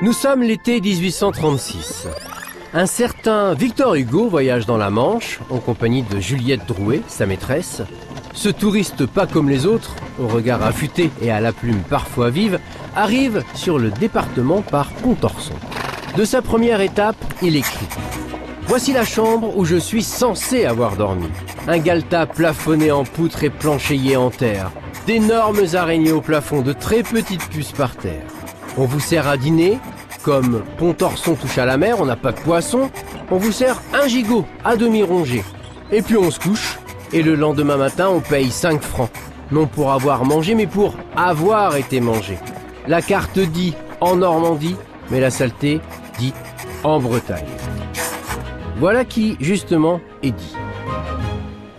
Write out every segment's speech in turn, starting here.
Nous sommes l'été 1836. Un certain Victor Hugo voyage dans la Manche en compagnie de Juliette Drouet, sa maîtresse. Ce touriste pas comme les autres, au regard affûté et à la plume parfois vive, arrive sur le département par Pontorson. De sa première étape, il écrit Voici la chambre où je suis censé avoir dormi. Un galetas plafonné en poutre et planchéié en terre. D'énormes araignées au plafond, de très petites puces par terre. On vous sert à dîner, comme Pontorson touche à la mer, on n'a pas de poisson, on vous sert un gigot à demi rongé. Et puis on se couche, et le lendemain matin on paye 5 francs. Non pour avoir mangé, mais pour avoir été mangé. La carte dit en Normandie, mais la saleté dit en Bretagne. Voilà qui, justement, est dit.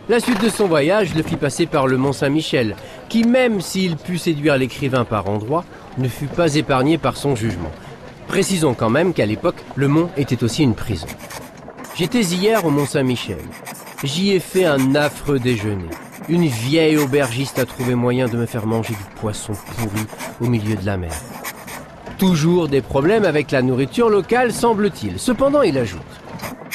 La suite de son voyage le fit passer par le Mont Saint-Michel, qui même s'il put séduire l'écrivain par endroits, ne fut pas épargné par son jugement. Précisons quand même qu'à l'époque, le mont était aussi une prison. J'étais hier au Mont Saint-Michel. J'y ai fait un affreux déjeuner. Une vieille aubergiste a trouvé moyen de me faire manger du poisson pourri au milieu de la mer. Toujours des problèmes avec la nourriture locale, semble-t-il. Cependant, il ajoute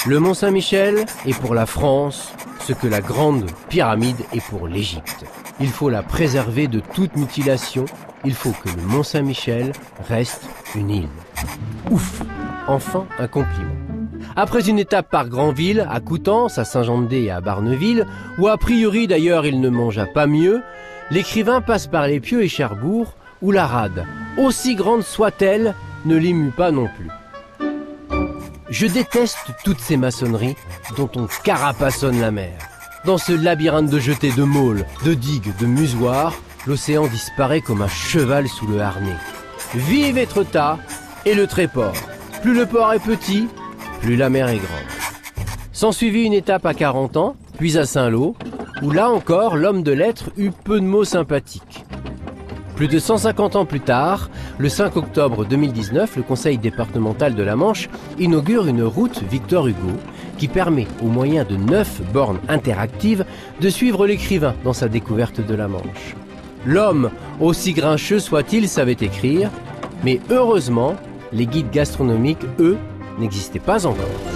Le Mont Saint-Michel est pour la France ce que la grande pyramide est pour l'Égypte. Il faut la préserver de toute mutilation il faut que le Mont Saint-Michel reste une île. Ouf Enfin, un compliment. Après une étape par Granville, à Coutances, à Saint-Jean-de-Dé et à Barneville, où a priori d'ailleurs il ne mangea pas mieux, l'écrivain passe par les Pieux et Cherbourg, où la rade, aussi grande soit-elle, ne l'émue pas non plus. Je déteste toutes ces maçonneries dont on carapassonne la mer. Dans ce labyrinthe de jetés de môles, de digues, de musoirs, l'océan disparaît comme un cheval sous le harnais. Vive Étretat et le Tréport. Plus le port est petit, plus la mer est grande. S'ensuivit une étape à 40 ans, puis à Saint-Lô, où là encore l'homme de lettres eut peu de mots sympathiques. Plus de 150 ans plus tard, le 5 octobre 2019, le conseil départemental de la Manche inaugure une route Victor Hugo qui permet, au moyen de neuf bornes interactives, de suivre l'écrivain dans sa découverte de la Manche. L'homme, aussi grincheux soit-il, savait écrire, mais heureusement, les guides gastronomiques, eux, n'existaient pas encore.